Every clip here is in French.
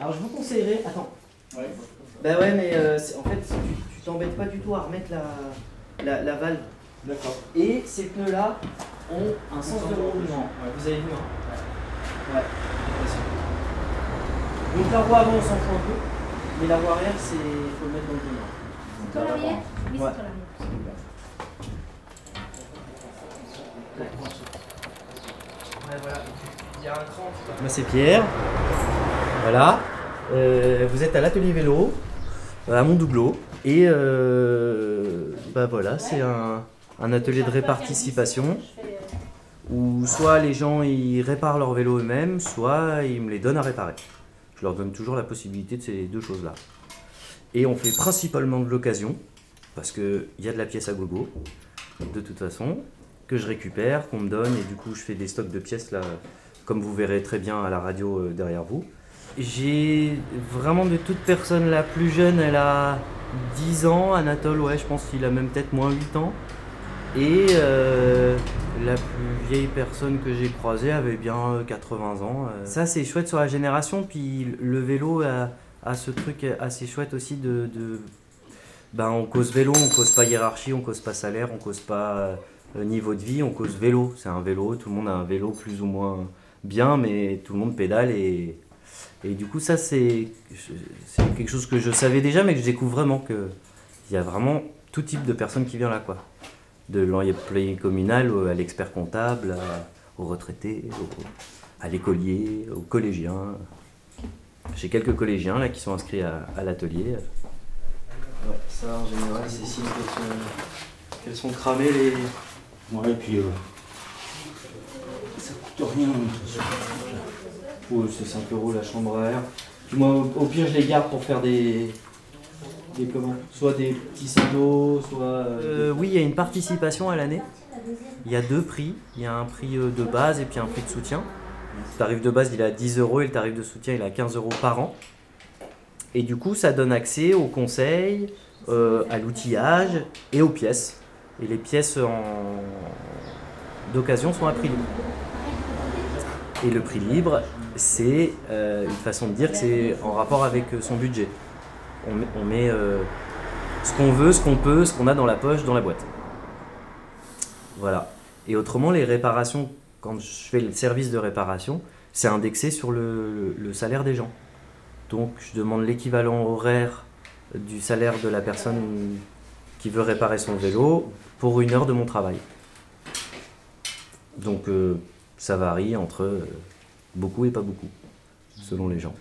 Alors je vous conseillerais. Attends. Ouais. Bah ouais, mais euh, en fait, tu t'embêtes pas du tout à remettre la, la, la valve. D'accord. Et ces pneus-là ont un sens de roulement. Vous avez vu, hein Ouais. Donc la roue avant, on s'en fout un peu. Mais la roue arrière, c'est faut le mettre dans le pneu. C'est toi l'arrière Oui, Ouais. c'est toi l'arrière. Moi c'est Pierre. Voilà. Euh, vous êtes à l'atelier vélo, euh, à Montdoubleau. Et euh, bah voilà, c'est un, un atelier de réparticipation où soit les gens ils réparent leur vélo eux-mêmes, soit ils me les donnent à réparer. Je leur donne toujours la possibilité de ces deux choses-là. Et on fait principalement de l'occasion, parce qu'il y a de la pièce à gogo, de toute façon, que je récupère, qu'on me donne, et du coup je fais des stocks de pièces là, comme vous verrez très bien à la radio derrière vous. J'ai vraiment de toute personne la plus jeune, elle a 10 ans, Anatole, ouais, je pense qu'il a même peut-être moins 8 ans. Et euh, la plus vieille personne que j'ai croisée avait bien euh, 80 ans. euh. Ça, c'est chouette sur la génération. Puis le vélo a, a ce truc assez chouette aussi de. de- ben, on cause vélo, on cause pas hiérarchie, on cause pas salaire, on cause pas euh, niveau de vie, on cause vélo. C'est un vélo, tout le monde a un vélo plus ou moins bien, mais tout le monde pédale et. Et du coup, ça, c'est c'est quelque chose que je savais déjà, mais que je découvre vraiment que il y a vraiment tout type de personnes qui viennent là, quoi de l'employé communal à l'expert comptable, à- aux retraités, au- à l'écolier, aux collégiens. J'ai quelques collégiens là qui sont inscrits à, à l'atelier. Ouais, ça en général c'est signe qu'elles sont, cramées les. Ouais, et puis euh, ça coûte rien. C'est 5 euros la chambre à air. Moi au, pire je les garde pour faire des. Des comment Soit des petits d'eau, soit. euh, oui, il y a une participation à l'année. Il y a deux prix. Il y a un prix euh, de base et puis un prix de soutien. Le tarif de base il est à 10 euros et le tarif de soutien il est à 15 euros par an. Et du coup ça donne accès aux conseils, euh, à l'outillage et aux pièces. Et les pièces en... d'occasion sont à prix libre. Et le prix libre, c'est euh, une façon de dire que c'est en rapport avec euh, son budget. On met, euh, ce qu'on veut, ce qu'on peut, ce qu'on a dans la poche, dans la boîte. Voilà. Et autrement, les réparations, quand je fais le service de réparation, c'est indexé sur le, salaire des gens. Donc je demande l'équivalent horaire du salaire de la personne qui veut réparer son vélo pour une heure de mon travail. Donc ça varie entre euh, beaucoup et pas beaucoup, selon les gens.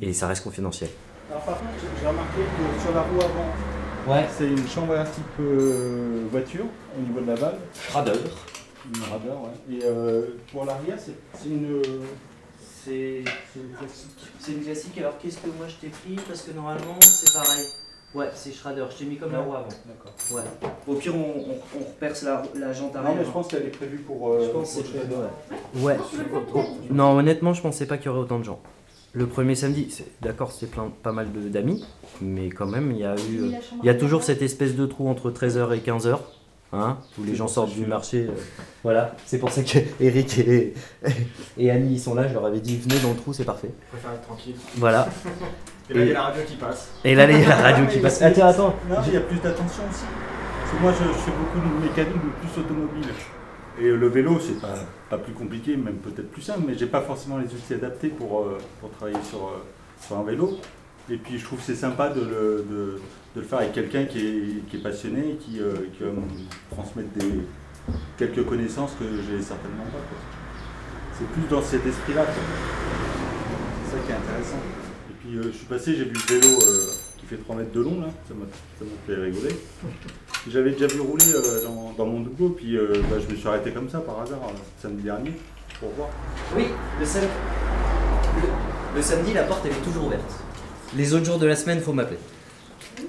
Et ça reste confidentiel. Alors par contre, j'ai- remarqué que sur la roue avant, Ouais, c'est une chambre à type euh, voiture au niveau de la valve, radar. une radar, ouais. Et euh, pour l'arrière, c'est une, C'est c'est une classique. c'est une classique. Alors qu'est-ce que moi je t'ai pris? Parce que normalement c'est pareil. Ouais, c'est Schrader. Je t'ai mis comme la roue avant. D'accord. Ouais. Au pire, on, on, on reperce la, la jante Non, arrière. mais je pense qu'elle est prévue pour. euh, Je pense que pour c'est Schrader. Ouais. Non, honnêtement, je pensais pas qu'il y aurait autant de gens. Le premier samedi, c'est- d'accord, c'était plein, pas mal de- d'amis, mais quand même, il y a eu. euh, Il y a toujours cette espèce de trou entre 13h et 15h, hein, où les gens sortent du marché. euh, voilà, c'est pour ça que Eric et, et Annie ils sont là. Je leur avais dit venez dans le trou, c'est parfait. Je préfère être tranquille. Voilà. Et là, il y a la radio qui passe. Et là, il y a la radio qui passe. Attends, attends. Non, il y a plus d'attention aussi. Parce que moi, je, je fais beaucoup de mécanique, mais plus automobile. Et le vélo, c'est pas, pas plus compliqué, même peut-être plus simple, mais j'ai pas forcément les outils adaptés pour, euh, pour travailler sur, euh, sur un vélo. Et puis, je trouve c'est sympa de le, de, le faire avec quelqu'un qui est, qui est passionné qui, euh, qui va me transmettre des, quelques connaissances que j'ai certainement pas. C'est plus dans cet esprit-là. C'est ça qui est intéressant. Et puis, euh, je suis passé, j'ai vu le vélo euh, qui fait 3 mètres de long, là. Ça m'a fait rigoler. J'avais déjà vu rouler dans, dans mon double, puis bah, je me suis arrêté comme ça par hasard samedi dernier pour voir. Oui, le, sam- le- le samedi, la porte est toujours ouverte. Les autres jours de la semaine, faut m'appeler.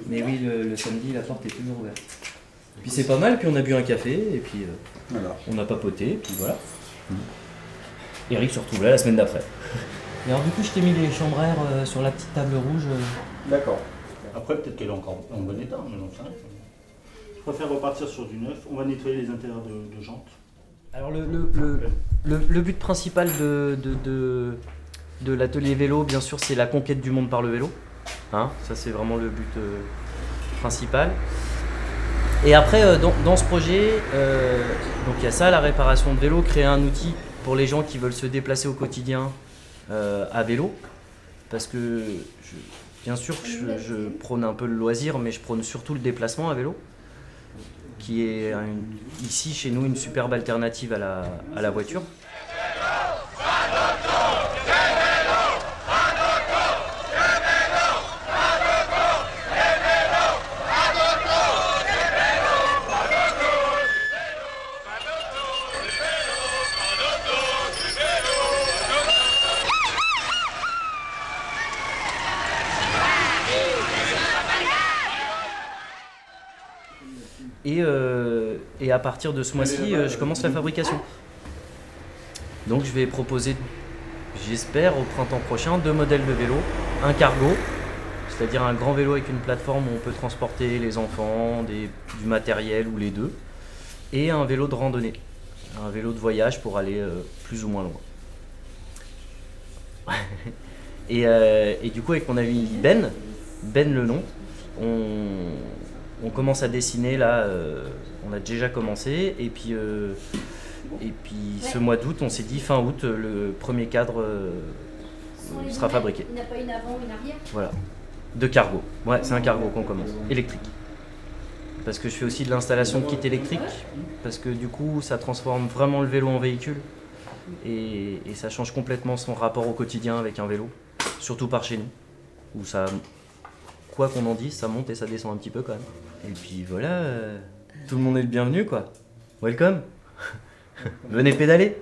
Mais oui, le, le samedi, la porte est toujours ouverte. Puis c'est pas mal, puis on a bu un café, et puis euh, Voilà. on a papoté, et puis voilà. Eric se retrouve là la semaine d'après. Et alors du coup, je t'ai mis les air euh, sur la petite table rouge. euh. D'accord. Après, peut-être qu'elle est encore en bon état, mais sais rien. Je préfère repartir sur du neuf. On va nettoyer les intérieurs de, de jantes. Alors le, le, le, le- le but principal de, de, de, de l'atelier vélo, bien sûr, c'est la conquête du monde par le vélo. Hein, ça, c'est vraiment le but euh, principal. Et après, euh, dans, dans ce projet, euh, donc il y a ça, la réparation de vélo, créer un outil pour les gens qui veulent se déplacer au quotidien à vélo. Parce que, je- bien sûr, je, je prône un peu le loisir, mais je prône surtout le déplacement à vélo, qui est un- ici, chez nous, une superbe alternative à la, à la voiture. Et, euh, et à partir de ce mois-ci, euh, je commence la fabrication. Donc je vais proposer, j'espère, au printemps prochain, deux modèles de vélo. Un cargo, c'est-à-dire un grand vélo avec une plateforme où on peut transporter les enfants, des- du matériel ou les deux. Et un vélo de randonnée, un vélo de voyage pour aller euh, plus ou moins loin. et, euh, et du coup, avec mon ami Ben, Ben le nom, on, on commence à dessiner là, euh, on a déjà commencé, et puis, euh, et puis ce mois d'août, on s'est dit fin août, euh, le premier cadre euh, sera fabriqué. Il n'y a pas une avant, une arrière? Voilà, de cargo. Ouais, c'est un cargo qu'on commence, électrique. Parce que je fais aussi de l'installation de kit électrique, parce que du coup, ça transforme vraiment le vélo en véhicule, et, et ça change complètement son rapport au quotidien avec un vélo, surtout par chez nous, où ça, quoi qu'on en dise, ça monte et ça descend un petit peu quand même. Et puis voilà, euh, tout le monde est le bienvenu quoi. Welcome. Venez pédaler.